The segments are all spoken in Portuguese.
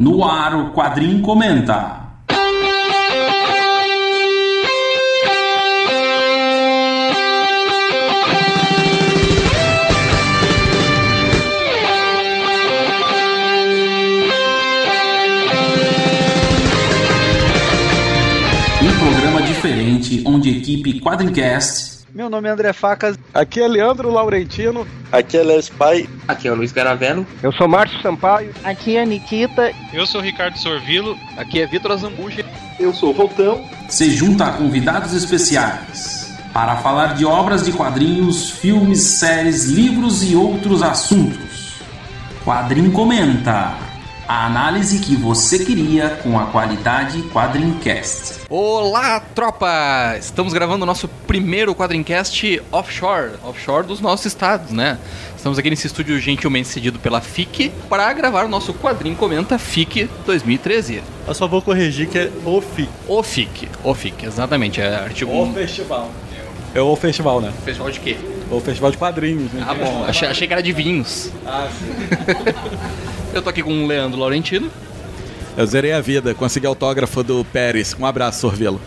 No ar, o Quadrim Comenta. Um programa diferente onde a equipe Quadrincast Meu nome é André Facas. Aqui é Leandro Laurentino. Aqui é Léo Spy. Aqui é o Luiz Garavello. Eu sou Márcio Sampaio. Aqui é Nikita. Eu sou Ricardo Sorvilo. Aqui é Vitor Azambuja. Eu sou o Voltão. se junta a convidados especiais para falar de obras de quadrinhos, filmes, séries, livros e outros assuntos. Quadrim Comenta. A análise que você queria com a qualidade Quadrincast. Olá, tropa! Estamos gravando o nosso primeiro Quadrincast offshore. Offshore dos nossos estados, né? Estamos aqui nesse estúdio gentilmente cedido pela FIC para gravar o nosso Quadrim Comenta FIC 2013. Eu só vou corrigir que é o FI. O FIC. O FIC, exatamente. É artigo O festival. É o festival, né? Festival de quê? O festival de quadrinhos, né? Ah, bom. Achei, achei que era de vinhos. Ah, sim. Eu tô aqui com o Leandro Laurentino. Eu zerei a vida, consegui autógrafo do Pérez. Um abraço, Sorvelo.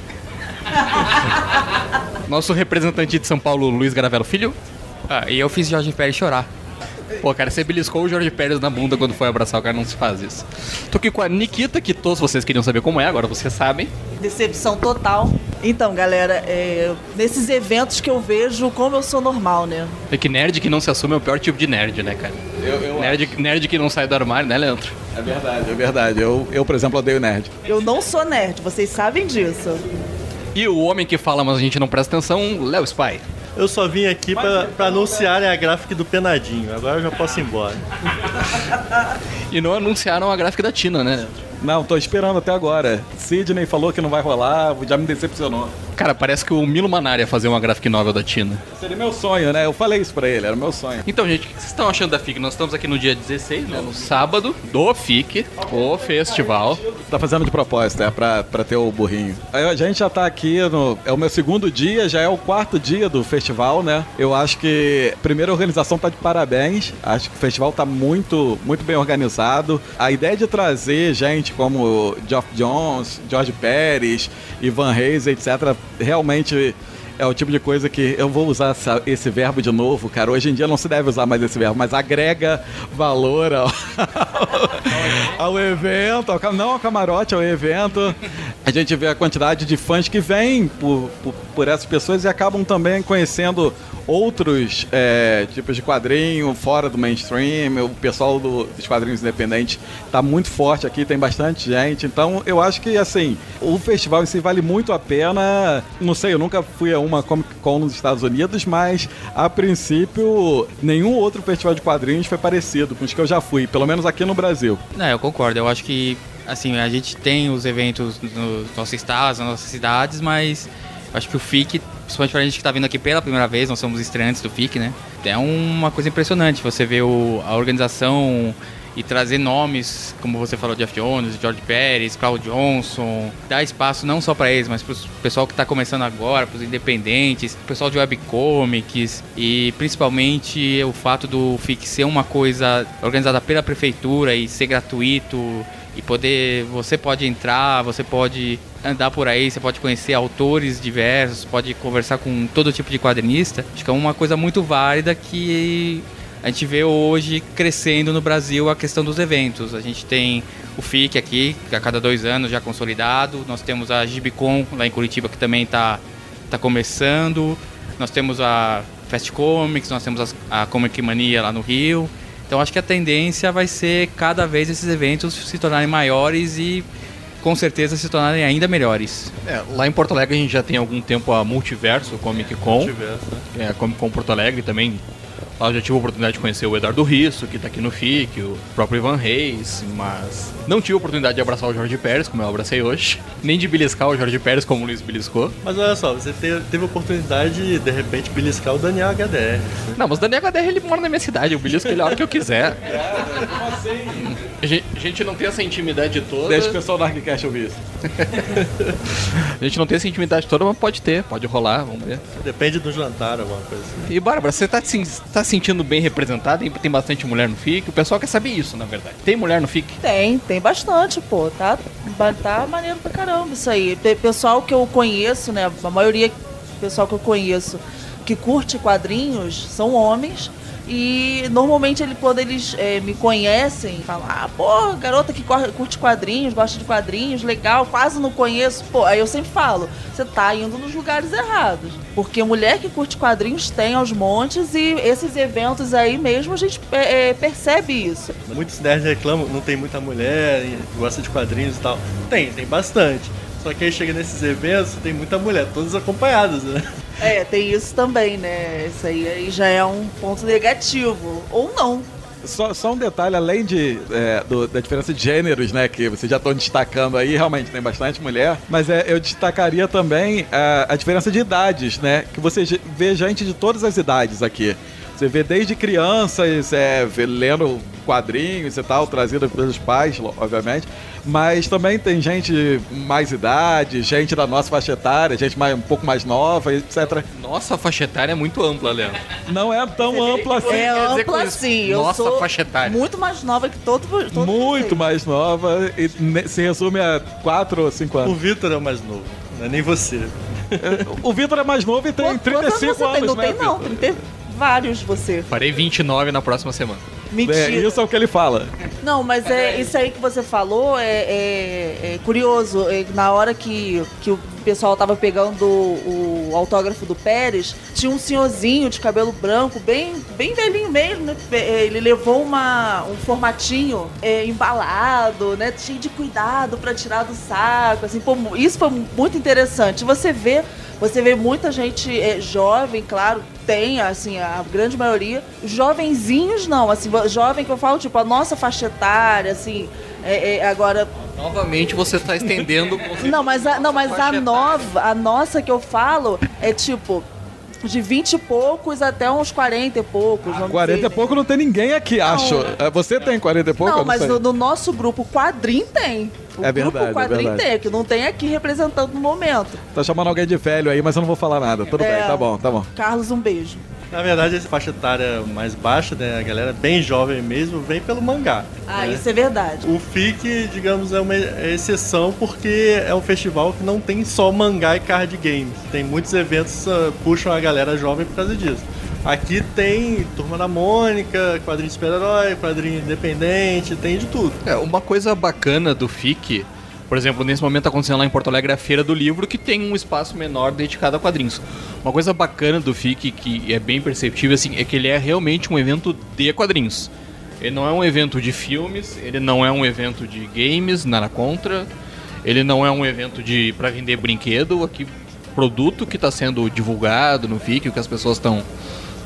Nosso representante de São Paulo, Luiz Garavello Filho. Ah, e eu fiz Jorge Pérez chorar. Pô, cara, você beliscou o Jorge Pérez na bunda quando foi abraçar o cara, não se faz isso. Tô aqui com a Nikita, que todos vocês queriam saber como é, agora vocês sabem. Decepção total. Então, galera, é, nesses eventos que eu vejo, como eu sou normal, né? É que nerd que não se assume é o pior tipo de nerd, né, cara? Eu, eu Nerd, nerd que não sai do armário, né, Leandro? É verdade, é verdade. Eu, eu, por exemplo, odeio nerd. Eu não sou nerd, vocês sabem disso. E o homem que fala, mas a gente não presta atenção, Léo Spy. Eu só vim aqui pra, pra anunciar a gráfica do Penadinho. Agora eu já posso ir embora. E não anunciaram a gráfica da Tina, né, Leandro? Não, tô esperando até agora. Sidney falou que não vai rolar, já me decepcionou. Cara, parece que o Milo Manari ia fazer uma graphic novel da Tina. Seria meu sonho, né? Eu falei isso pra ele, era meu sonho. Então, gente, o que vocês estão achando da FIC? Nós estamos aqui no dia 16, né? No sábado do FIC, o festival. Tá fazendo de propósito, é pra, pra ter o burrinho. A gente já tá aqui no. É o meu segundo dia, já é o quarto dia do festival, né? Eu acho que a primeira organização tá de parabéns. Acho que o festival tá muito, muito bem organizado. A ideia de trazer gente como Geoff Jones, George Pérez, Ivan Reis, etc., realmente. É o tipo de coisa que eu vou usar essa- esse verbo de novo, cara. Hoje em dia não se deve usar mais esse verbo, mas agrega valor ao, ao evento, ao, não ao camarote, ao evento. A gente vê a quantidade de fãs que vêm por, por, por essas pessoas e acabam também conhecendo outros é, tipos de quadrinho fora do mainstream. O pessoal do- dos quadrinhos independentes tá muito forte aqui, tem bastante gente. Então eu acho que assim, o festival em si vale muito a pena. Não sei, eu nunca fui a uma Comic Con nos Estados Unidos, mas a princípio nenhum outro festival de quadrinhos foi parecido com os que eu já fui, pelo menos aqui no Brasil. Não, eu concordo. Eu acho que, assim, a gente tem os eventos nos nossos estados, nas nossas cidades, mas acho que o FIC, principalmente pra gente que tá vindo aqui pela primeira vez, nós somos estreantes do FIC, né? É uma coisa impressionante. Você vê o, a organização e trazer nomes, como você falou, Jeff Jones, George Pérez, Claude Johnson, dar espaço não só para eles, mas para o pessoal que está começando agora, para os independentes, o pessoal de webcomics e principalmente o fato do FIC ser uma coisa organizada pela prefeitura e ser gratuito e poder, você pode entrar, você pode andar por aí, você pode conhecer autores diversos, pode conversar com todo tipo de quadrinista. Acho que é uma coisa muito válida que a gente vê hoje crescendo no Brasil a questão dos eventos. A gente tem o FIC aqui, a cada dois anos já consolidado. Nós temos a Gibicon lá em Curitiba, que também está tá começando. Nós temos a Fast Comics, nós temos a Comic Mania lá no Rio. Então acho que a tendência vai ser cada vez esses eventos se tornarem maiores e com certeza se tornarem ainda melhores. É, lá em Porto Alegre a gente já tem algum tempo a Multiverso Comic Con. Multiverso, né? É, a Comic Con Porto Alegre também. Lá eu já tive a oportunidade de conhecer o Eduardo Risso, que tá aqui no FIC, o próprio Ivan Reis, mas não tive a oportunidade de abraçar o Jorge Pérez, como eu abracei hoje, nem de beliscar o Jorge Pérez, como o Luiz beliscou. Mas olha só, você te- teve a oportunidade de, de repente, beliscar o Daniel HDR. Não, mas o Daniel HDR ele mora na minha cidade, eu belisco ele a hora que eu quiser. A gente, a gente não tem essa intimidade toda. Deixa o pessoal do Arquicast ouvir isso. A gente não tem essa intimidade toda, mas pode ter, pode rolar, vamos ver. Depende do jantar, alguma coisa assim. E Bárbara, você tá se tá se sentindo bem representada? Tem- Tem bastante mulher no FIC? O pessoal quer saber isso, na verdade. Tem mulher no FIC? Tem, tem bastante, pô. Tá, tá maneiro pra caramba isso aí. Tem pessoal que eu conheço, né? A maioria do pessoal que eu conheço que curte quadrinhos são homens. E normalmente ele, quando eles eh, me conhecem, falam, ah, pô, garota que curte quadrinhos, gosta de quadrinhos, legal, quase não conheço. Pô, aí eu sempre falo, você tá indo nos lugares errados. Porque mulher que curte quadrinhos tem aos montes e esses eventos aí mesmo a gente eh, eh, percebe isso. Muitos nerds reclamam, não tem muita mulher, gosta de quadrinhos e tal. Tem, tem bastante. Só que aí chega nesses eventos, tem muita mulher, todas acompanhadas, né? É, tem isso também, né? Isso aí, aí já é um ponto negativo. Ou não. Só, só um detalhe, além de, é, do- da diferença de gêneros, né, que vocês já estão destacando aí, realmente tem bastante mulher, mas é, eu destacaria também a, a diferença de idades, né, que você vê gente de todas as idades aqui. Você vê desde crianças é, lendo quadrinhos e tal, trazido pelos pais, obviamente. Mas também tem gente mais idade, gente da nossa faixa etária, gente mais, um pouco mais nova, etc. Nossa faixa etária é muito ampla, Leandro. Não é tão ampla assim. É ampla sim. Eu nossa sou faixa etária. Muito mais nova que todo, todo Muito mais nova. E se resume a 4 ou 5 anos. O Vitor é o mais novo. Não é nem você. É, o Vitor é mais novo e tem Quanto, 35 anos. Tem? Né, não né, tem, não vários você. Farei 29 na próxima semana. Mentira. É, isso é o que ele fala. Não, mas é isso aí que você falou é, é- é curioso. É, na hora que, que o pessoal tava pegando o, o autógrafo do Pérez, tinha um senhorzinho de cabelo branco, bem, bem velhinho mesmo, né? É, Ele levou uma, um formatinho é, embalado, né? Cheio de cuidado pra tirar do saco. Assim, pô, isso foi muito interessante. Você vê. Você vê muita gente é, jovem, claro, tem, assim, a grande maioria. Jovenzinhos não, assim, jovem que eu falo, tipo, a nossa faixa etária, assim, é, é, agora. Novamente você está estendendo Não, mas a, não, mas a nova, a nossa que eu falo é tipo. De 20 e poucos até uns 40 e poucos. vamos 40 dizer, e pouco não tem ninguém aqui, acho. É, Você tem 40 e pouco? Não, mas no, no nosso grupo quadrim tem. O É grupo verdade, é quadrim verdade. tem, que não tem aqui representando no momento. Tá chamando alguém de velho aí, mas eu não vou falar nada. Tudo É. bem, tá bom, tá bom. Carlos, um beijo. Na verdade, essa faixa etária mais baixa, né, a galera bem jovem mesmo, vem pelo mangá. Ah, né? isso é verdade. O FIC, digamos, é uma exceção porque é um festival que não tem só mangá e card games. Tem muitos eventos que ah, puxam a galera jovem por causa disso. Aqui tem Turma da Mônica, quadrinho de super-herói, quadrinho independente, tem de tudo. É, uma coisa bacana do FIC, por exemplo, nesse momento tá acontecendo lá em Porto Alegre a Feira do Livro, que tem um espaço menor dedicado a quadrinhos. Uma coisa bacana do FIC, que é bem perceptível, assim, é que ele é realmente um evento de quadrinhos. Ele não é um evento de filmes, ele não é um evento de games, nada contra. Ele não é um evento de para vender brinquedo, aqui produto que está sendo divulgado no FIC, o que as pessoas estão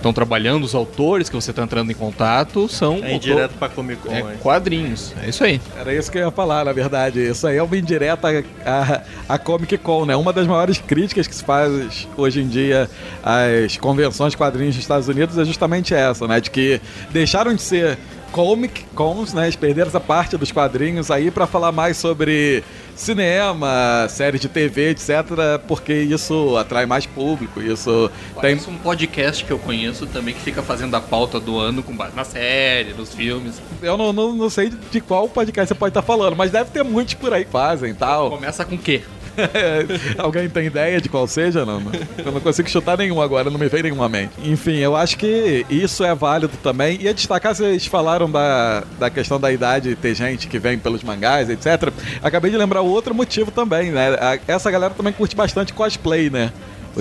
estão trabalhando, os autores que você está entrando em contato são É indireto pra Comic Con. é, hein? quadrinhos. É isso aí. Era isso que eu ia falar, na verdade. Isso aí é uma indireta a, a Comic Con, né? Uma das maiores críticas que se faz hoje em dia às convenções de quadrinhos dos Estados Unidos é justamente essa, né? De que deixaram de ser Comic Cons, né? Eles perderam essa parte dos quadrinhos aí para falar mais sobre cinema, série de TV, etc. Porque isso atrai mais público, isso tem... Parece um podcast que eu conheço também que fica fazendo a pauta do ano com base na série, nos filmes. Eu não, não, não sei de qual podcast você pode estar falando, mas deve ter muitos por aí que fazem e tal. Começa com o quê? Alguém tem ideia de qual seja? Não. Eu não consigo chutar nenhum agora, não me veio nenhuma mente. Enfim, eu acho que isso é válido também. E a destacar, vocês falaram da, da questão da idade, ter gente que vem pelos mangás, etc. Acabei de lembrar outro motivo também, né? Essa galera também curte bastante cosplay, né?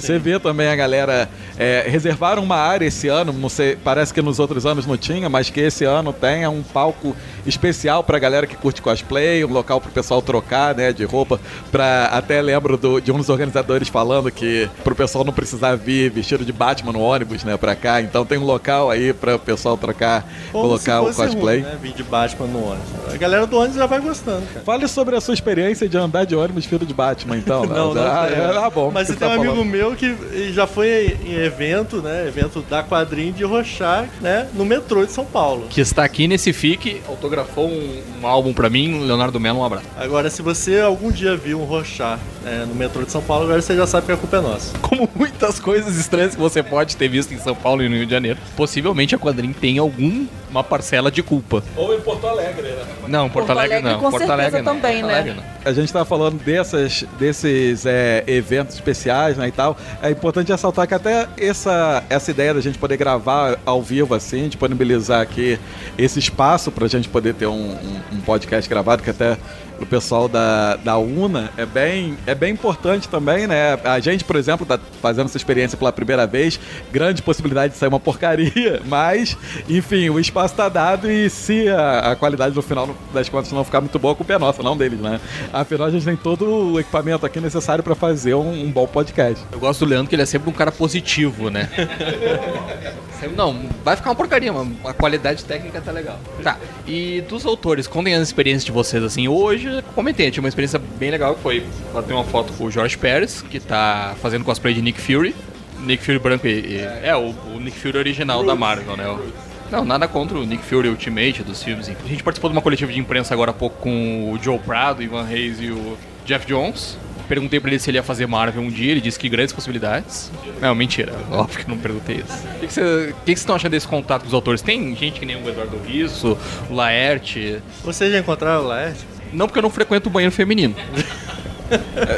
Você vê também a galera é, reservaram uma área esse ano, não sei, parece que nos outros anos não tinha, mas que esse ano tem é um palco especial pra galera que curte cosplay, um local pro pessoal trocar, né, de roupa, pra até lembro do- de um dos organizadores falando que pro pessoal não precisar vir vestido de Batman no ônibus, né, pra cá, então tem um local aí pra o pessoal trocar, Como colocar o cosplay. Ruim, né? Vir de Batman no ônibus. A galera do ônibus já vai gostando, cara. Fale sobre a sua experiência de andar de ônibus vestido de Batman, então. Não, não ah, tem. é, ah, bom. Mas você você tem tá um amigo meu que já foi em evento, né? Evento da quadrinho de Rochar, né? No metrô de São Paulo. Que está aqui nesse FIC, autografou um, um álbum pra mim, Leonardo Mello, um abraço. Agora, se você algum dia viu um Rochar né, no metrô de São Paulo, agora você já sabe que a culpa é nossa. Como muitas coisas estranhas que você pode ter visto em São Paulo e no Rio de Janeiro, possivelmente a quadrinho tem alguma parcela de culpa. Ou em Porto Alegre, né? Não, Porto, Porto Alegre, Alegre, não. com Porto certeza Alegre não. também, Porto né? Alegre não. A gente tá falando dessas, desses é, eventos especiais, né, e tal. É importante ressaltar que até essa, essa ideia da gente poder gravar ao vivo, assim, disponibilizar aqui esse espaço pra gente poder ter um, um- um podcast gravado, que até o pessoal da, da UNA é bem, é bem importante também, né? A gente, por exemplo, tá fazendo essa experiência pela primeira vez, grande possibilidade de sair uma porcaria, mas, enfim, o espaço tá dado e se a, a qualidade no final das contas não ficar muito boa, a culpa é nossa, não deles, né? Afinal, a gente tem todo o equipamento aqui necessário pra fazer um, um bom podcast. Eu gosto do Leandro que ele é sempre um cara positivo, né? Não, vai ficar uma porcaria, mas a qualidade técnica tá legal. Tá, e dos autores, contem as experiências de vocês, assim. Hoje, comentei, eu tive uma experiência bem legal que foi bater uma foto com o Jorge Pérez, que tá fazendo cosplay de Nick Fury. Nick Fury branco e... e- é, o, o Nick Fury original da Marvel, né? O- não, nada contra o Nick Fury Ultimate dos filmes. A gente participou de uma coletiva de imprensa agora há pouco com o Joe Prado, o Ivan Reis e o Jeff Jones. Perguntei pra ele se ele ia fazer Marvel um dia, ele disse que grandes possibilidades. Não, mentira, óbvio que eu não perguntei isso. O que vocês estão achando desse contato com os autores? Tem gente que nem o Eduardo Risso, o Laerte. Vocês já encontraram o Laerte? Não porque eu não frequento o banheiro feminino.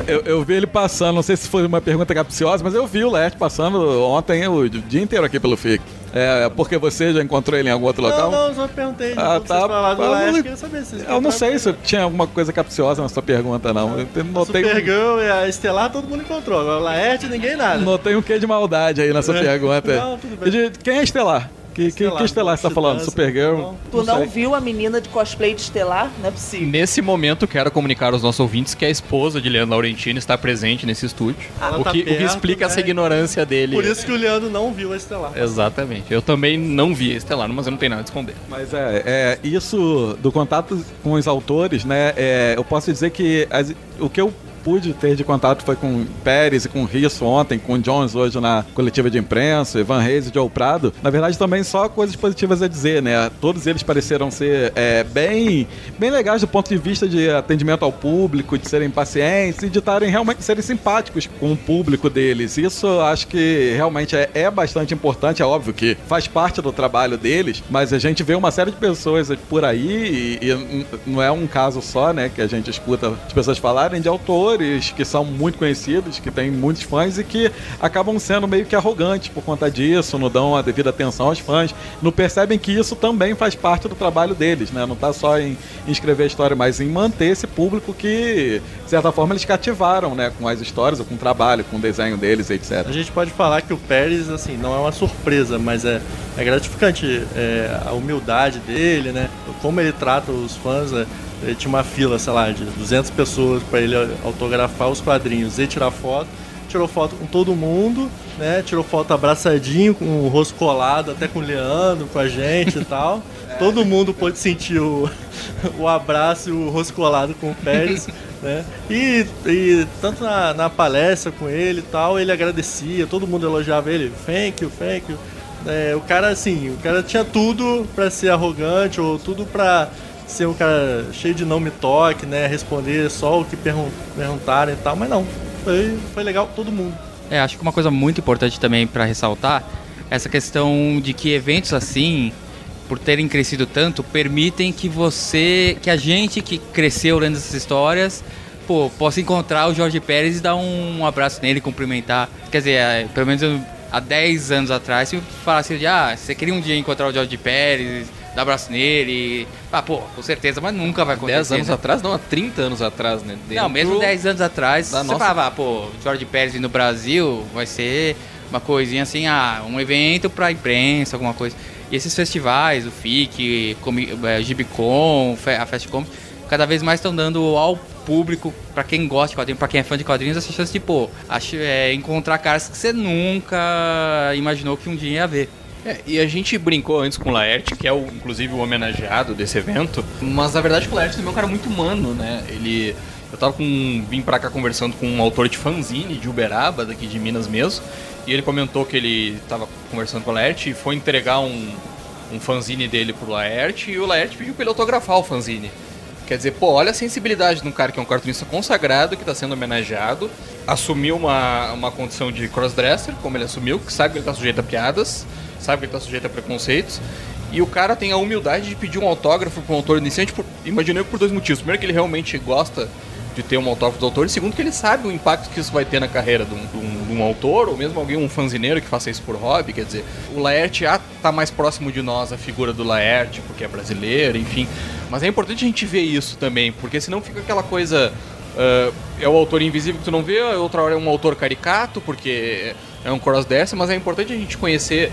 Eu, eu vi ele passando, não sei se foi uma pergunta capciosa, mas eu vi o Leste passando ontem o dia inteiro aqui pelo FIC. É, porque você já encontrou ele em algum outro local? Não, não, só perguntei. Ah, tá. Vocês Eu Laerte, não- queria saber se vocês Eu não sei se tinha alguma coisa capciosa na sua pergunta, não. Eu notei, um- Supergirl e a Estelar todo mundo encontrou. Agora o Laerte ninguém nada. notei um quê de maldade aí nessa É. pergunta. Não, tudo bem. De- quem é Estelar? Que, que, que Estelar você tá falando? Titãs, Supergirl? não. Tu não sei. viu a menina de cosplay de Estelar? Não é possível. Nesse momento, quero comunicar aos nossos ouvintes que a esposa de Leandro Laurentino está presente nesse estúdio. Ela o, tá que, o que perto, explica né? essa ignorância dele. Por isso que o Leandro não viu a Estelar. Exatamente. Eu também não vi Estelar, mas eu não tenho nada a esconder. Mas é, é, isso do contato com os autores, né? é, eu posso dizer que as- o que eu pude ter de contato foi com Pérez e com Risso ontem, com Jones hoje na coletiva de imprensa, Ivan Reis e Joe Prado. Na verdade, também só coisas positivas a dizer, né? Todos eles pareceram ser é, bem, bem legais do ponto de vista de atendimento ao público, de serem pacientes e de estarem realmente serem simpáticos com o público deles. Isso acho que realmente é, é bastante importante. É óbvio que faz parte do trabalho deles, mas a gente vê uma série de pessoas por aí, e, e não é um caso só, né, que a gente escuta as pessoas falarem de autores que são muito conhecidos, que têm muitos fãs e que acabam sendo meio que arrogantes por conta disso, não dão a devida atenção aos fãs, não percebem que isso também faz parte do trabalho deles, né? Não tá só em, em escrever a história, mas em manter esse público que, de certa forma, eles cativaram, né, com as histórias, ou com o trabalho, com o desenho deles, etc. A gente pode falar que o Pérez, assim, não é uma surpresa, mas é, é gratificante é, a humildade dele, né? Como ele trata os fãs. é, ele tinha uma fila, sei lá, de 200 pessoas para ele autografar os quadrinhos e tirar foto. Tirou foto com todo mundo, né? Tirou foto abraçadinho, com o rosto colado, até com o Leandro, com a gente e tal. Todo mundo pôde sentir o, o abraço e o rosto colado com o Pérez. Né? E, e tanto na, na palestra com ele e tal, ele agradecia, todo mundo elogiava ele, thank you, thank you. É, o cara, assim, o cara tinha tudo pra ser arrogante ou tudo pra ser um cara cheio de não me toque, né? Responder só o que pergun e tal, mas não. Foi, foi legal todo mundo. É, acho que uma coisa muito importante também para ressaltar essa questão de que eventos assim, por terem crescido tanto, permitem que você, que a gente que cresceu lendo essas histórias, pô, possa encontrar o Jorge Pérez e dar um abraço nele, cumprimentar. Quer dizer, é, pelo menos há 10 anos atrás, se eu falasse de, ah, você queria um dia encontrar o Jorge Pérez, dar abraço nele, ah, pô, com certeza, mas nunca vai acontecer. 10 anos né? atrás, não, há 30 anos atrás, né? Não, Dentro- mesmo 10 anos atrás, você nossa- falava, ah, pô, Jorge Pérez no Brasil vai ser uma coisinha assim, ah, um evento pra imprensa, alguma coisa. E esses festivais, o FIC, Comi- é, Gibicon, a Festcom, cada vez mais estão dando ao público, pra quem gosta de quadrinhos, pra quem é fã de quadrinhos, essa chance de, pô, ach- é, encontrar caras que você nunca imaginou que um dia ia ver. É, e a gente brincou antes com o Laerte, que é o, inclusive o homenageado desse evento, mas na verdade o Laerte também é um cara muito humano, né? Ele, Eu tava com. vim pra cá conversando com um autor de fanzine de Uberaba, daqui de Minas mesmo. E ele comentou que ele tava conversando com o Laerte e foi entregar um, um fanzine dele pro Laerte e o Laerte pediu pra ele autografar o fanzine. Quer dizer, pô, olha a sensibilidade de um cara que é um cartunista consagrado, que está sendo homenageado, assumiu uma, uma condição de crossdresser, como ele assumiu, que sabe que ele está sujeito a piadas, sabe que ele está sujeito a preconceitos, e o cara tem a humildade de pedir um autógrafo para um autor iniciante, por, imaginei por dois motivos. Primeiro, que ele realmente gosta de ter um autógrafo do autor, e segundo, que ele sabe o impacto que isso vai ter na carreira de um, de um, de um autor, ou mesmo alguém, um fanzineiro que faça isso por hobby. Quer dizer, o Laerte já está mais próximo de nós, a figura do Laerte, porque é brasileiro, enfim. Mas é importante a gente ver isso também, porque senão fica aquela coisa. Uh, é o autor invisível que tu não vê, outra hora é um autor caricato, porque é um crossdresser, mas é importante a gente conhecer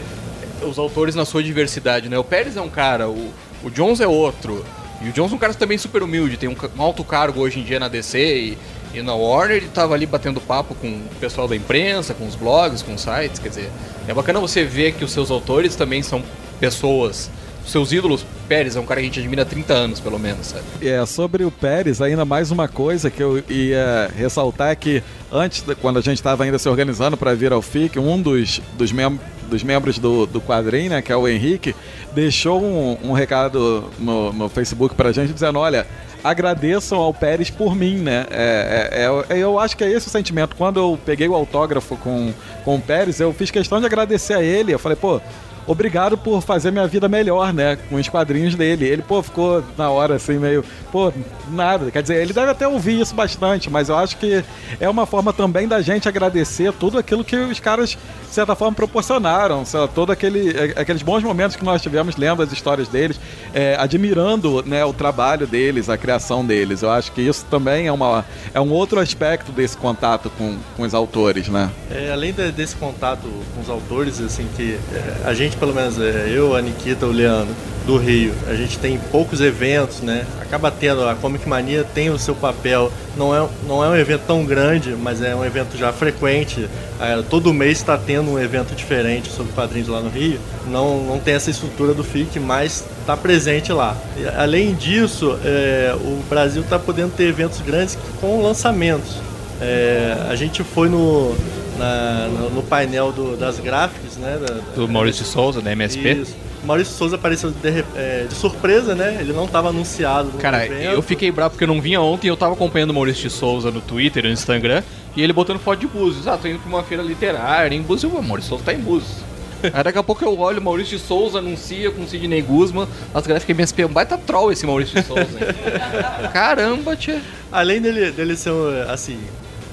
os autores na sua diversidade, né? O Pérez é um cara, o, o Jones é outro. E o Jones é um cara também super humilde, tem um, um alto cargo hoje em dia na DC e, e na Warner, ele tava ali batendo papo com o pessoal da imprensa, com os blogs, com os sites, quer dizer, é bacana você ver que os seus autores também são pessoas seus ídolos, Pérez é um cara que a gente admira há 30 anos, pelo menos, sabe? É, sobre o Pérez, ainda mais uma coisa que eu ia ressaltar é que antes, quando a gente estava ainda se organizando para vir ao FIC, um dos, dos, mem dos membros do, do quadrinho, né, que é o Henrique, deixou um, um recado no, no Facebook pra gente dizendo, olha, agradeçam ao Pérez por mim, né? É, é, é, eu acho que é esse o sentimento. Quando eu peguei o autógrafo com, com o Pérez, eu fiz questão de agradecer a ele. Eu falei, pô, obrigado por fazer minha vida melhor, né? Com os quadrinhos dele. Ele, pô, ficou na hora assim, meio, pô, nada. Quer dizer, ele deve até ouvir isso bastante, mas eu acho que é uma forma também da gente agradecer tudo aquilo que os caras, de certa forma, proporcionaram. Todo aquele, aqueles bons momentos que nós tivemos lendo as histórias deles, é, admirando né, o trabalho deles, a criação deles. Eu acho que isso também é, uma, é um outro aspecto desse contato com, com os autores, né? É, além de, desse contato com os autores, assim, que é, a gente gente, pelo menos é, eu, a Nikita, o Leandro, do Rio, a gente tem poucos eventos, né? Acaba tendo, a Comic Mania tem o seu papel, não é, não é um evento tão grande, mas é um evento já frequente. É, todo mês está tendo um evento diferente sobre quadrinhos lá no Rio. Não, não tem essa estrutura do FIC, mas está presente lá. E, além disso, é, o Brasil está podendo ter eventos grandes com lançamentos. É, a gente foi no, na, no, no, painel do, das gráficas, né? Da, do Maurício de Souza, da MSP. Isso. Maurício Souza apareceu de, é, de, surpresa, né? Ele não estava anunciado. Cara, evento. eu fiquei bravo porque eu não vinha ontem e eu tava acompanhando o Maurício de Souza no Twitter, no Instagram, e ele botando foto de Búzios. Ah, tô indo pra uma feira literária em Búzios. O Maurício Souza tá em Búzios. Aí daqui a pouco eu olho, Maurício de Souza anuncia com Sidney Guzman, as gráficas MSP, um baita troll esse Maurício de Souza. Hein? Caramba, tia. Além dele, dele ser, assim,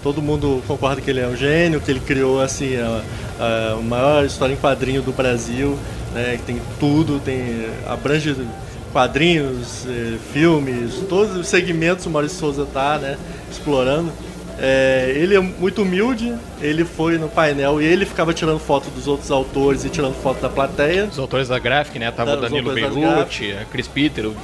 todo mundo concorda que ele é um gênio, que ele criou assim a, a, a maior história em quadrinho do Brasil, né, que tem tudo, tem abrange quadrinhos, eh, filmes, todos os segmentos o Maurício Souza está né, explorando. É, ele é muito humilde, ele foi no painel e ele ficava tirando foto dos outros autores e tirando foto da plateia. Os autores da Graphic, né? Tava o Danilo Beirute, a Chris Peter, o,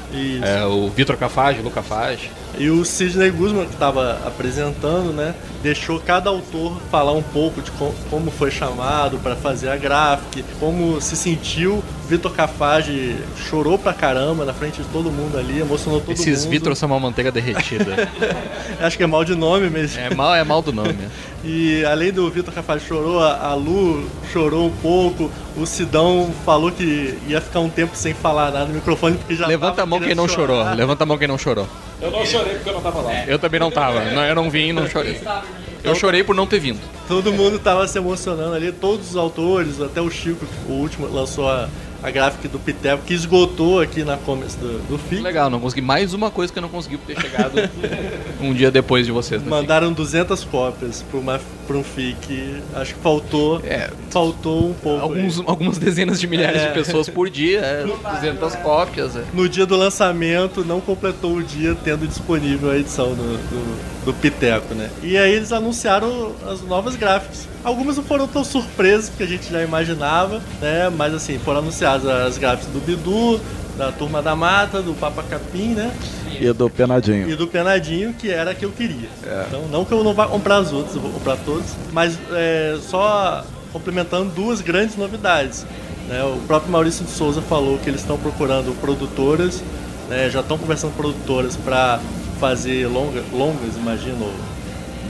é, o Vitor Cafage, o Luca Fage. E o Sidney Guzman, que estava apresentando, né? Deixou cada autor falar um pouco de como foi chamado para fazer a Graphic, como se sentiu. Vitor Cafage chorou pra caramba na frente de todo mundo ali, emocionou todo Esses mundo. Esses Vitor são uma manteiga derretida. Acho que é mal de nome mesmo. É mal, é mal do nome. E além do Vitor Cafage chorou, a Lu chorou um pouco, o Sidão falou que ia ficar um tempo sem falar nada no microfone porque já Levanta a mão quem não chorar. chorou. Levanta a mão quem não chorou. Eu não chorei porque eu não tava lá. Eu também não tava. Eu não vim e não chorei. Eu chorei por não ter vindo. Todo mundo tava se emocionando ali, todos os autores, até o Chico, o último, lançou a, a gráfica do Piteco, que esgotou aqui na começo do, do FIC. Legal, não consegui. Mais uma coisa que eu não consegui por ter chegado um dia depois de vocês. Mandaram FIC. 200 cópias para um FIC. Acho que faltou, é, faltou um pouco. Alguns, algumas dezenas de milhares é. de pessoas por dia, é, 200 cópias. É. No dia do lançamento, não completou o dia tendo disponível a edição do, do, do Piteco, né? E aí eles anunciaram as novas gráficas. Algumas não foram tão surpresas, porque a gente já imaginava, né? Mas assim, foram anunciadas as gráficas do Bidu, da Turma da Mata, do Papa Capim, né? E do Penadinho. E do Penadinho, que era a que eu queria. É. Então, não que eu não vá comprar as outras, eu vou comprar todas, mas é, só complementando duas grandes novidades. Né? O próprio Maurício de Souza falou que eles estão procurando produtoras, né? já estão conversando com produtoras para fazer longa, longas, imagino,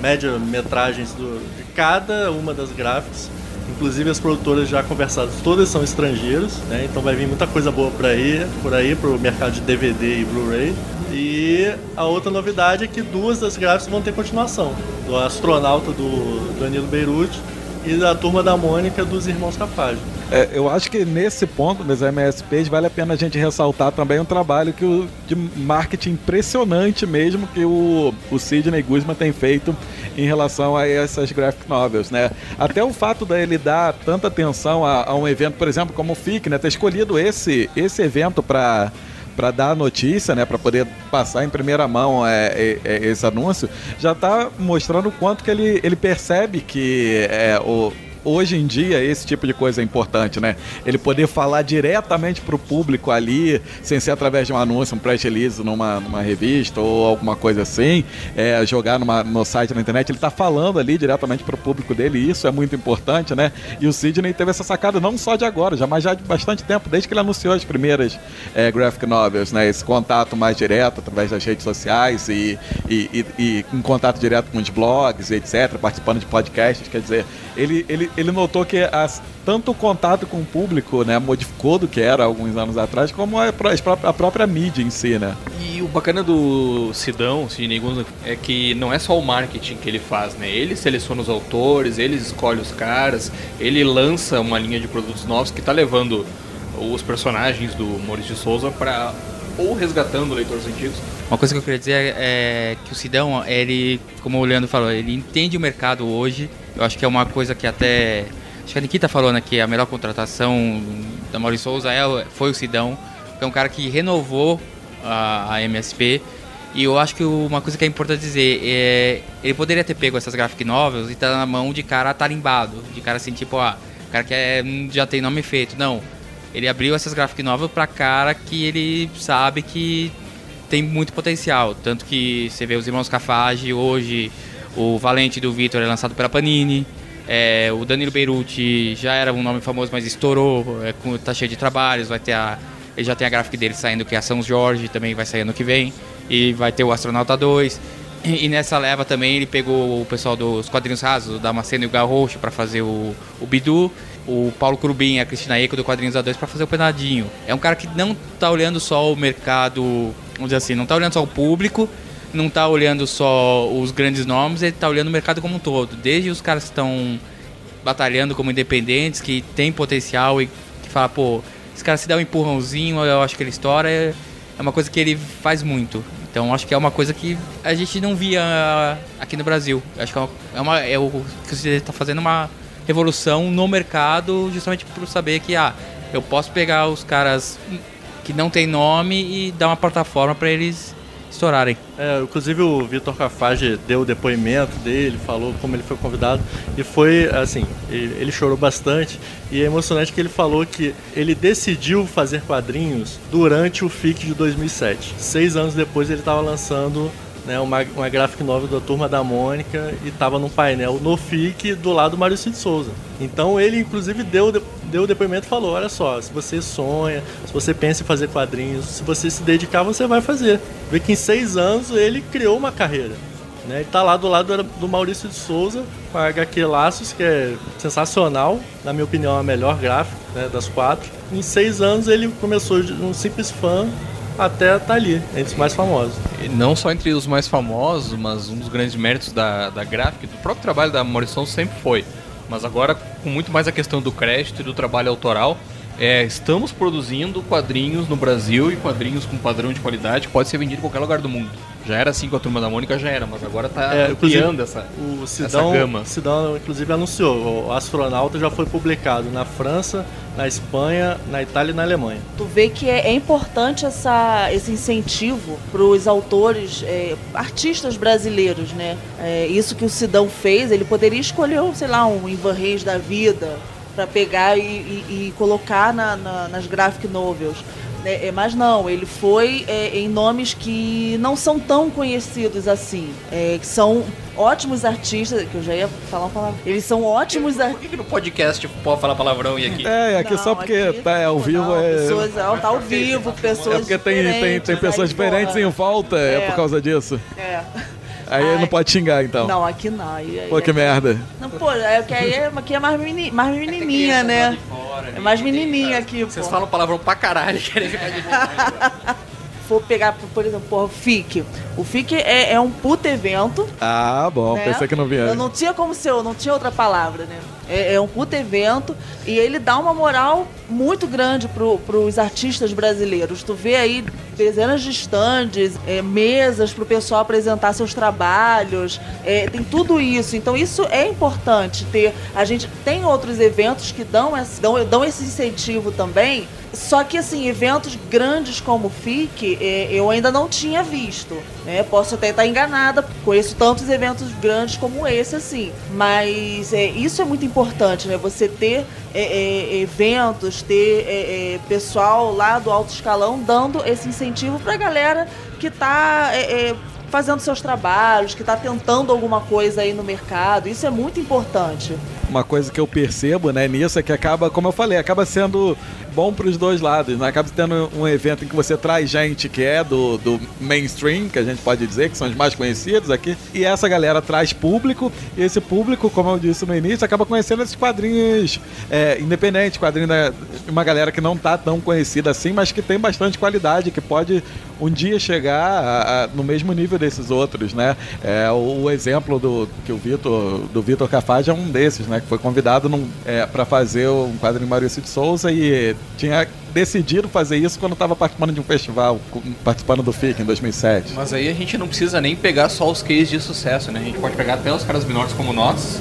média metragens do, de cada uma das gráficas. Inclusive as produtoras já conversadas, todas são estrangeiras, né? Então vai vir muita coisa boa por aí, por aí pro mercado de DVD e Blu-ray. E a outra novidade é que duas das gráficas vão ter continuação. Do astronauta do Danilo Beirute e da turma da Mônica dos Irmãos Capaz. É, eu acho que nesse ponto das MSPs vale a pena a gente ressaltar também um trabalho que o, de marketing impressionante mesmo que o, o Sidney Guzman tem feito em relação a essas graphic novels, né? Até o fato dele dar tanta atenção a, a um evento, por exemplo, como o FIC, né? Ter escolhido esse, esse evento para para dar a notícia, né, para poder passar em primeira mão é, é, é esse anúncio, já está mostrando o quanto que ele, ele percebe que é, o, hoje em dia esse tipo de coisa é importante, né? Ele poder falar diretamente para o público ali, sem ser através de um anúncio, um press release numa, numa revista ou alguma coisa assim, é, jogar numa, no site na internet, ele está falando ali diretamente para o público dele, e isso é muito importante, né? E o Sidney teve essa sacada não só de agora, já, mas já de bastante tempo, desde que ele anunciou as primeiras é, graphic novels, né? Esse contato mais direto através das redes sociais e, e, e, e em contato direto com os blogs, etc., participando de podcasts, quer dizer, ele, ele, ele notou que as, tanto o contato com o público né, modificou do que era alguns anos atrás, como a, a própria mídia em si, né? E o bacana do Sidão, Sidney Gunza, é que não é só o marketing que ele faz, né? Ele seleciona os autores, ele escolhe os caras, ele lança uma linha de produtos novos que está levando os personagens do Maurício de Souza para ou resgatando leitores antigos. Uma coisa que eu queria dizer é, é que o Sidão, ele, como o Leandro falou, ele entende o mercado hoje. Eu acho que é uma coisa que até acho que a Nikita falou, né, que a melhor contratação da Maurício Souza é, foi o Sidão, que é um cara que renovou a, a MSP. E eu acho que uma coisa que é importante dizer é ele poderia ter pego essas graphic novels e tá na mão de cara tarimbado, de cara assim, tipo, ah, o cara que é, já tem nome feito. Não, ele abriu essas graphic novels para cara que ele sabe que tem muito potencial. Tanto que você vê os irmãos Cafage hoje, o Valente do Vitor é lançado pela Panini. É, o Danilo Beirute já era um nome famoso, mas estourou, é, tá cheio de trabalhos, vai ter a, ele já tem a gráfica dele saindo, que é a São Jorge, também vai sair ano que vem, e vai ter o Astronauta 2. E, e nessa leva também ele pegou o pessoal dos quadrinhos rasos, o Damasceno e o Garrocho, para fazer o, o Bidu o Paulo Curubim e a Cristina Eco do Quadrinhos A2 para fazer o Penadinho. É um cara que não tá olhando só o mercado, vamos dizer assim, não tá olhando só o público, não tá olhando só os grandes nomes, ele tá olhando o mercado como um todo. Desde os caras que estão batalhando como independentes, que tem potencial e que fala, pô, esse cara se dá um empurrãozinho, eu acho que ele estoura, é uma coisa que ele faz muito. Então acho que é uma coisa que a gente não via aqui no Brasil. Acho que é, uma, é, o que você está fazendo uma revolução no mercado, justamente por saber que ah, eu posso pegar os caras que não tem nome e dar uma plataforma para eles estourarem. É, inclusive o Vitor Cafage deu o depoimento dele, falou como ele foi convidado e foi assim, ele chorou bastante e é emocionante que ele falou que ele decidiu fazer quadrinhos durante o FIC de 2007. Seis anos depois ele estava lançando né, uma, uma graphic novel da Turma da Mônica e estava num painel no FIC do lado do Mário Cid Souza. Então ele inclusive deu, deu o depoimento e falou, olha só, se você sonha, se você pensa em fazer quadrinhos, se você se dedicar, você vai fazer. Vê que em seis anos ele criou uma carreira. Né? Ele está lá do lado do Maurício de Souza, com a HQ Laços, que é sensacional, na minha opinião a melhor gráfica né, das quatro. Em seis anos ele começou de um simples fã até estar tá ali, entre os mais famosos. E não só entre os mais famosos, mas um dos grandes méritos da, da gráfica, do próprio trabalho da Morrison sempre foi. Mas agora, com muito mais a questão do crédito e do trabalho autoral, é, estamos produzindo quadrinhos no Brasil e quadrinhos com padrão de qualidade pode ser vendido em qualquer lugar do mundo. Já era assim com a Turma da Mônica, já era, mas agora está é, ampliando essa, o Cidão, essa gama. O Cidão, inclusive, anunciou, o Astronauta já foi publicado na França, na Espanha, na Itália e na Alemanha. Tu vê que é, é importante essa, esse incentivo para os autores, é, artistas brasileiros, né? É, isso que o Sidão fez, ele poderia escolher, sei lá, um Ivan Reis da vida para pegar e, e, e colocar na, na, nas graphic novels. É, é, mas não, ele foi é, em nomes que não são tão conhecidos assim. É, que são ótimos artistas, que eu já ia falar uma palavra. Eles são ótimos Por artistas. que, que no podcast pode falar palavrão e aqui? É, aqui Não, só porque aqui- tá ao vivo não, é. Pessoas, não, tá ao vivo, pessoas É porque tem, tem, tem pessoas diferentes em volta, é. É. por causa disso. É. Aí Ai. não pode xingar, então. Não, aqui não. Aí, aí, Pô, que aí- merda. Não, pô, é que aí é, aqui é mais, meni, mais menininha, né? É mais menininha aqui, pô. Vocês falam palavrão pra caralho, querem ficar de For pegar, por exemplo, o FIC. O FIC é, é um puto evento. Ah, bom, né? pensei que não vinha. Eu não tinha como ser, eu não tinha outra palavra, né? É, é um puto evento e ele dá uma moral muito grande pro, pros artistas brasileiros. Tu vê aí dezenas de stands, é, mesas pro pessoal apresentar seus trabalhos, é, tem tudo isso. Então isso é importante ter. A gente tem outros eventos que dão esse, dão, dão esse incentivo também. Só que assim, eventos grandes como o FIC, é, eu ainda não tinha visto. Né? Posso até estar enganada, conheço tantos eventos grandes como esse, assim. Mas é, isso é muito importante, né? Você ter é, é, eventos, ter é, é, pessoal lá do alto escalão dando esse incentivo pra galera que tá. Fazendo seus trabalhos, que está tentando alguma coisa aí no mercado. Isso é muito importante. Uma coisa que eu percebo, né, nisso é que acaba, como eu falei, acaba sendo bom para os dois lados, né? Acaba tendo um evento em que você traz gente que é do, do mainstream, que a gente pode dizer, que são os mais conhecidos aqui, e essa galera traz público, e esse público, como eu disse no início, acaba conhecendo esses quadrinhos é, independentes, quadrinhos da- de uma galera que não tá tão conhecida assim, mas que tem bastante qualidade, que pode um dia chegar a- a- no mesmo nível desses outros, né? É, o, o exemplo do que o Vitor, do Vitor Cafage é um desses, né? Que foi convidado para fazer um quadrinho Maurício de Souza e tinha decidido fazer isso quando estava participando de um festival, participando do FIC em 2007. Mas aí a gente não precisa nem pegar só os cases de sucesso, né? A gente pode pegar até os caras menores como nós.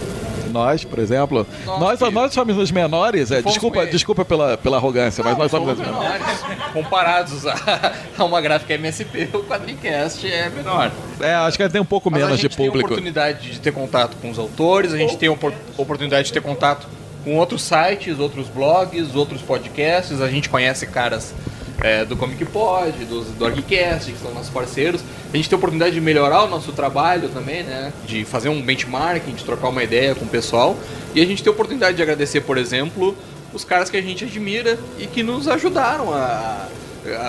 Nós, por exemplo, Nós nós, somos os menores, é, desculpa, desculpa pela, pela arrogância, mas nós somos os Somos menores. menores. Comparados a, a uma gráfica MSP, o Quadrincast é menor. É, acho que tem um pouco Mas menos a de gente tem a público. oportunidade de ter contato com os autores, a gente tem opor- oportunidade de ter contato com outros sites, outros blogs, outros podcasts, a gente conhece caras é, do Comic Pod, dos, do Argcast, que são nossos parceiros. A gente tem a oportunidade de melhorar o nosso trabalho também, né? De fazer um benchmarking, de trocar uma ideia com o pessoal. E a gente tem a oportunidade de agradecer, por exemplo, os caras que a gente admira e que nos ajudaram a,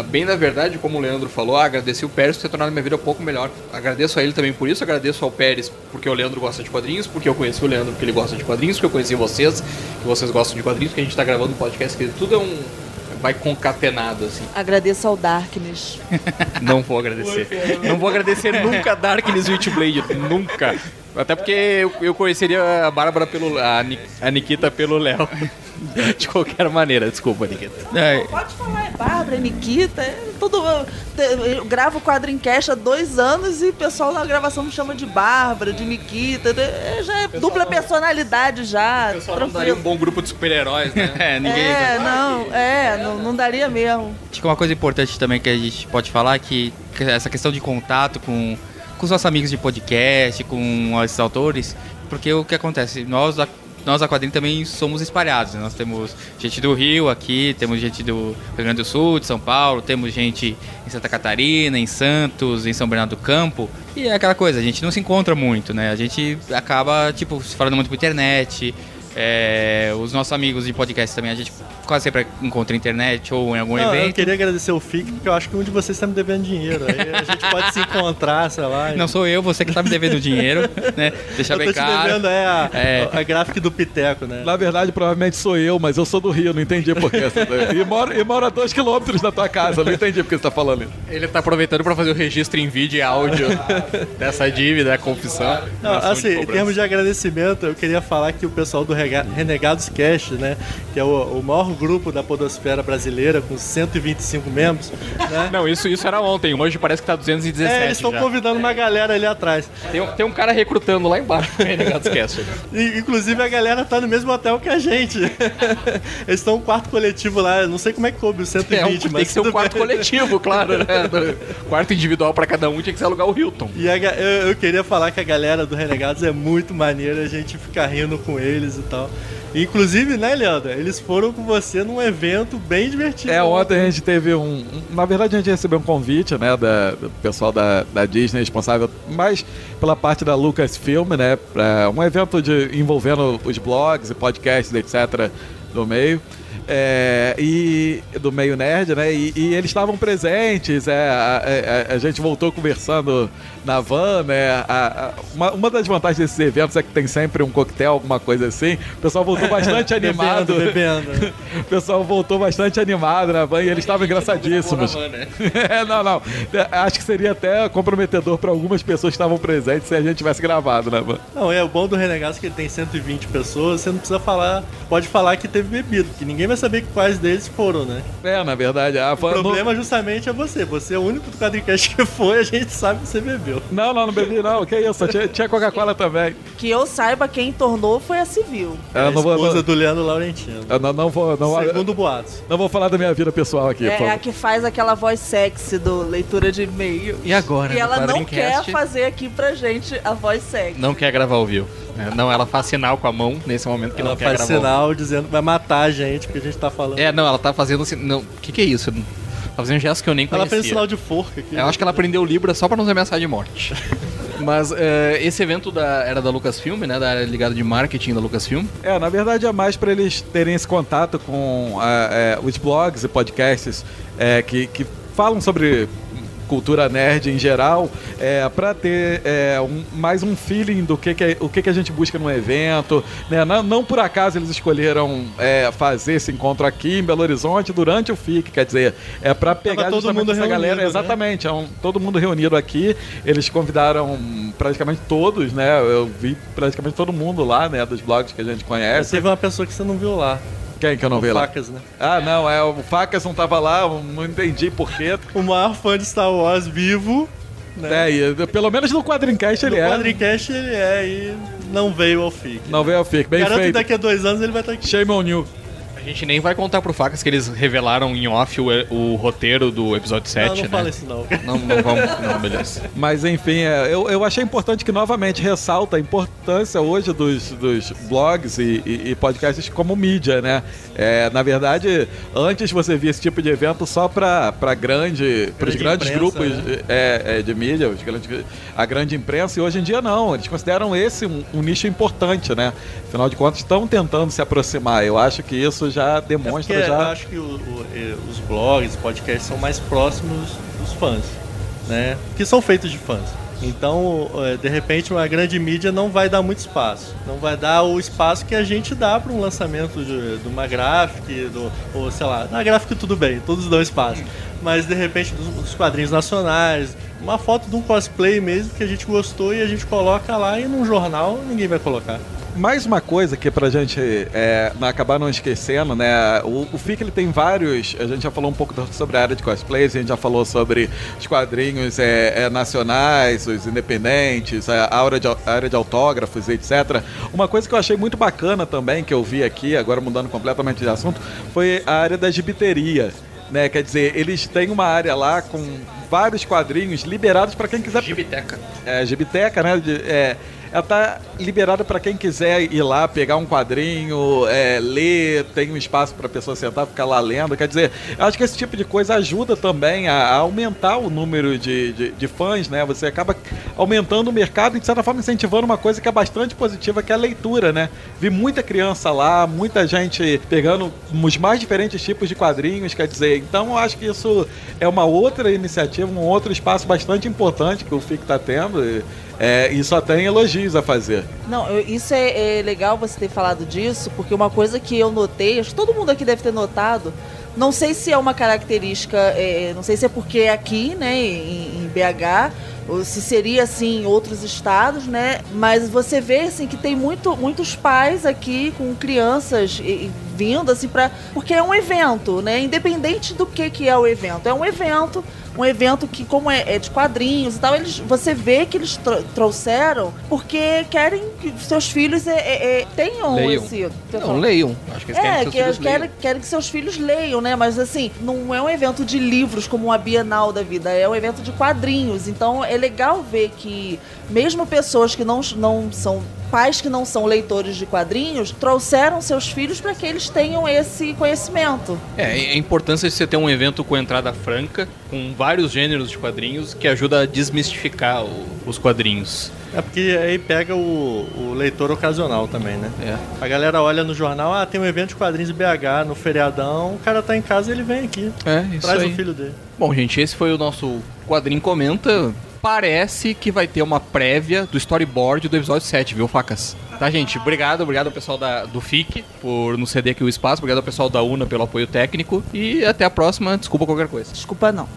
bem na verdade, como o Leandro falou, ah, agradeci o Pérez por ter tornado minha vida um pouco melhor. Agradeço a ele também por isso, agradeço ao Pérez porque o Leandro gosta de quadrinhos, porque eu conheci o Leandro porque ele gosta de quadrinhos, porque eu conheci vocês, que vocês gostam de quadrinhos, que a gente tá gravando um podcast que tudo é um. Vai concatenado, assim. Agradeço ao Darkness. Não vou agradecer. Não vou agradecer nunca Darkness Witchblade, nunca. Até porque eu, eu conheceria a Bárbara pelo. A, Ni- a Nikita pelo Léo. De qualquer maneira, desculpa, Nikita. É, Pode falar, é Bárbara, é Nikita, é tudo. Eu gravo o Quadrincast há dois anos e o pessoal na gravação me chama de Bárbara, de Nikita. é- Já é dupla personalidade já. O pessoal não daria um bom grupo de super-heróis, né? é, ninguém. É, não, é, não, não daria mesmo. Acho que uma coisa importante também que a gente pode falar é que essa questão de contato com, com os nossos amigos de podcast, com esses autores, porque o que acontece? Nós nós da Quadrinho também somos espalhados. né? Nós temos gente do Rio aqui, temos gente do Rio Grande do Sul, de São Paulo, temos gente em Santa Catarina, em Santos, em São Bernardo do Campo. E é aquela coisa, a gente não se encontra muito, né? A gente acaba, tipo, se falando muito por internet. É, os nossos amigos de podcast também, a gente quase sempre encontra na internet ou em algum Não, eu evento. queria agradecer o FIC, porque eu acho que um de vocês está me devendo dinheiro. Aí a gente pode se encontrar, sei lá. Não sou eu, você que tá me devendo dinheiro, né? Deixar eu bem tô te claro. devendo é a, É. a gráfica do Piteco, né? Na verdade, provavelmente sou eu, mas eu sou do Rio, não entendi por quê. E moro, e moro a dois quilômetros da tua casa, não entendi por que você tá falando isso. Ele tá aproveitando pra fazer o registro em vídeo e áudio dessa dívida, a confissão. Não, assim, em termos de agradecimento, eu queria falar que o pessoal do Renegados Cast, né, que é o, o maior grupo da podosfera brasileira, com 125 membros, né, Não, isso, isso era ontem, hoje parece que tá 217 é, eles estão convidando uma galera ali atrás. Tem, um- tem um cara recrutando lá embaixo Renegados Cast. Inclusive a galera tá no mesmo hotel que a gente. Eles estão um quarto coletivo lá, não sei como é que coube os 120, É um, mas tem que ser um quarto bem. coletivo, claro, né? Quarto individual pra cada um tinha que ser alugar o Hilton. E a eu, eu queria falar que a galera do Renegados é muito maneira, a gente fica rindo com eles. Tal. Inclusive, né, Leandro? Eles foram com você num evento bem divertido. É, ontem a gente teve um. Na verdade, a gente recebeu um convite, né, da, do pessoal da, da Disney, responsável mais pela parte da Lucasfilm, né, pra um evento de, envolvendo os blogs e podcasts, etc., do meio. É, e do meio nerd, né? E, e eles estavam presentes. É, a, a- a gente voltou conversando na van, né? A- a- uma, uma das vantagens desses eventos é que tem sempre um coquetel, alguma coisa assim. O pesal voltou bastante animado. Bebendo, bebendo. O pessoal voltou bastante animado na van e eles estavam engraçadíssimos. É, não, não. É, Acho que seria até comprometedor para algumas pessoas que estavam presentes se a gente tivesse gravado na van. Não, é o bom do Renegados que ele tem 120 pessoas, você não precisa falar, pode falar que teve bebido, que ninguém vai saber quais deles foram, né? É, na verdade, a O van. problema justamente é você, você é o único do Quadricast que foi, a gente sabe que você bebeu. Não, não, não bebi, não. Que isso? Tinha, tinha Coca-Cola também. Que eu saiba, quem tornou foi a Civil. Eu a não vou. esposa Não, do Leandro Laurentino. eu não, não vou. Não, Segundo boatos. não vou falar da minha vida pessoal aqui, É, é a que faz aquela voz sexy do leitura de e-mail. E agora, E no ela não quer fazer aqui pra gente a voz sexy. Não quer gravar ao vivo. É, Não, ela faz sinal com a mão nesse momento que Ela não quer faz gravar. ao sinal dizendo que vai matar a gente, porque a gente tá falando. É, não, ela tá fazendo assim. Não, o que, que é isso? Tá fazendo um gesto que eu nem ela conhecia. fez sinal de forca aqui. Eu acho que ela aprendeu Libra só pra nos ameaçar de morte. Mas é, esse evento da, era da Lucasfilm, né? Da área ligada de marketing da Lucasfilm. É, na verdade é mais para eles terem esse contato com ah, é, os blogs e podcasts é, que, que falam sobre cultura nerd em geral, é, para ter é, um- mais um feeling do que, que, é- o que, que a gente busca no evento. Né? Não, não por acaso eles escolheram é, fazer esse encontro aqui em Belo Horizonte durante o FIC, quer dizer, é para pegar todo mundo essa reunido, galera. né? Exatamente, é um, todo mundo reunido aqui. Eles convidaram praticamente todos, né? Eu vi praticamente todo mundo lá, né? Dos blogs que a gente Mas conhece. teve uma pessoa que você não viu lá. Quem que eu não o vi lá? Facas, né? Ah, não, é, o Facas não tava lá, não entendi porquê. O maior fã de Star Wars vivo, né? É, e, pelo menos no Quadrincast ele no é. Quadricast ele é e não veio ao FIC. Não veio ao FIC, bem Garanto que feito. daqui a dois anos ele vai estar aqui. Shame on you. A gente nem vai contar pro Facas que eles revelaram em off o, o roteiro do episódio 7, não, não né? fala isso não. Não, não vamos. Não, beleza. Mas enfim, é, eu, eu achei importante que novamente ressalta a importância hoje dos, dos blogs e, e- e podcasts como mídia, né? É, na verdade, antes você via esse tipo de evento só para grande, para os Grande grandes imprensa, grupos né? é, é, de mídia, os grandes, a grande imprensa, e hoje em dia não. Eles consideram esse um, um nicho importante, né? Afinal de contas, estão tentando se aproximar. Eu acho que isso já É porque demonstra eu já. acho que o- o- os blogs, podcasts são mais próximos dos fãs, né? Que são feitos de fãs. Então, eh, de repente, uma grande mídia não vai dar muito espaço. Não vai dar o espaço que a gente dá para um lançamento de, de uma graphic, do, ou sei lá, na graphic tudo bem, todos dão espaço. Mas de repente, dos, dos quadrinhos nacionais, uma foto de um cosplay mesmo que a gente gostou e a gente coloca lá e num jornal ninguém vai colocar. Mais uma coisa que pra gente é, não acabar não esquecendo, né? O, o FIC ele tem vários. A gente já falou um pouco sobre a área de cosplays, a gente já falou sobre os quadrinhos é, é, nacionais, os independentes, a área de, a área de autógrafos, etc. Uma coisa que eu achei muito bacana também, que eu vi aqui, agora mudando completamente de assunto, foi a área da gibiteria. Né? Quer dizer, eles têm uma área lá com vários quadrinhos liberados para quem quiser Gibiteca. é, Gibiteca, né? de- é, ela tá liberada para quem quiser ir lá, pegar um quadrinho, é, ler, tem um espaço para a pessoa sentar, ficar lá lendo. Quer dizer, eu acho que esse tipo de coisa ajuda também a, a aumentar o número de, de, de fãs, né? Você acaba aumentando o mercado e, de certa forma, incentivando uma coisa que é bastante positiva, que é a leitura, né? Vi muita criança lá, muita gente pegando os mais diferentes tipos de quadrinhos, quer dizer, então eu acho que isso é uma outra iniciativa, um outro espaço bastante importante que o FIC está tendo. E, é, e só tem elogios a fazer. Não, eu- isso é, é legal você ter falado disso, porque uma coisa que eu notei, acho que todo mundo aqui deve ter notado, não sei se é uma característica, é, não sei se é porque é aqui, né, em, em BH, ou se seria assim em outros estados, né? Mas você vê assim que tem muito, muitos pais aqui com crianças e, e vindo assim para, porque é um evento, né? Independente do que que é o evento, é um evento um evento que, como é, é de quadrinhos e tal, eles, você vê que eles tro- trouxeram porque querem que seus filhos é, é, é, tenham Leiam. esse. Não, leiam. Acho que eles querem É, que seus que, filhos leiam. querem, querem que seus filhos leiam, né? Mas assim, não é um evento de livros como uma Bienal da vida, é um evento de quadrinhos. Então é legal ver que, mesmo pessoas que não, não são. Pais que não são leitores de quadrinhos, trouxeram seus filhos para que eles tenham esse conhecimento. É, a importância de você ter um evento com entrada franca, com vários gêneros de quadrinhos, que ajuda a desmistificar o- os quadrinhos. É porque aí pega o, o leitor ocasional também, né? É. A galera olha no jornal, ah, tem um evento de quadrinhos em BH no feriadão, o cara tá em casa e ele vem aqui. É, isso traz aí. o filho dele. Bom, gente, esse foi o nosso quadrinho comenta. Parece que vai ter uma prévia do storyboard do episódio 7, viu, facas? Tá, gente? Obrigado, obrigado ao pessoal da, do FIC por nos ceder aqui o espaço, obrigado ao pessoal da UNA pelo apoio técnico e até a próxima. Desculpa qualquer coisa. Desculpa, não.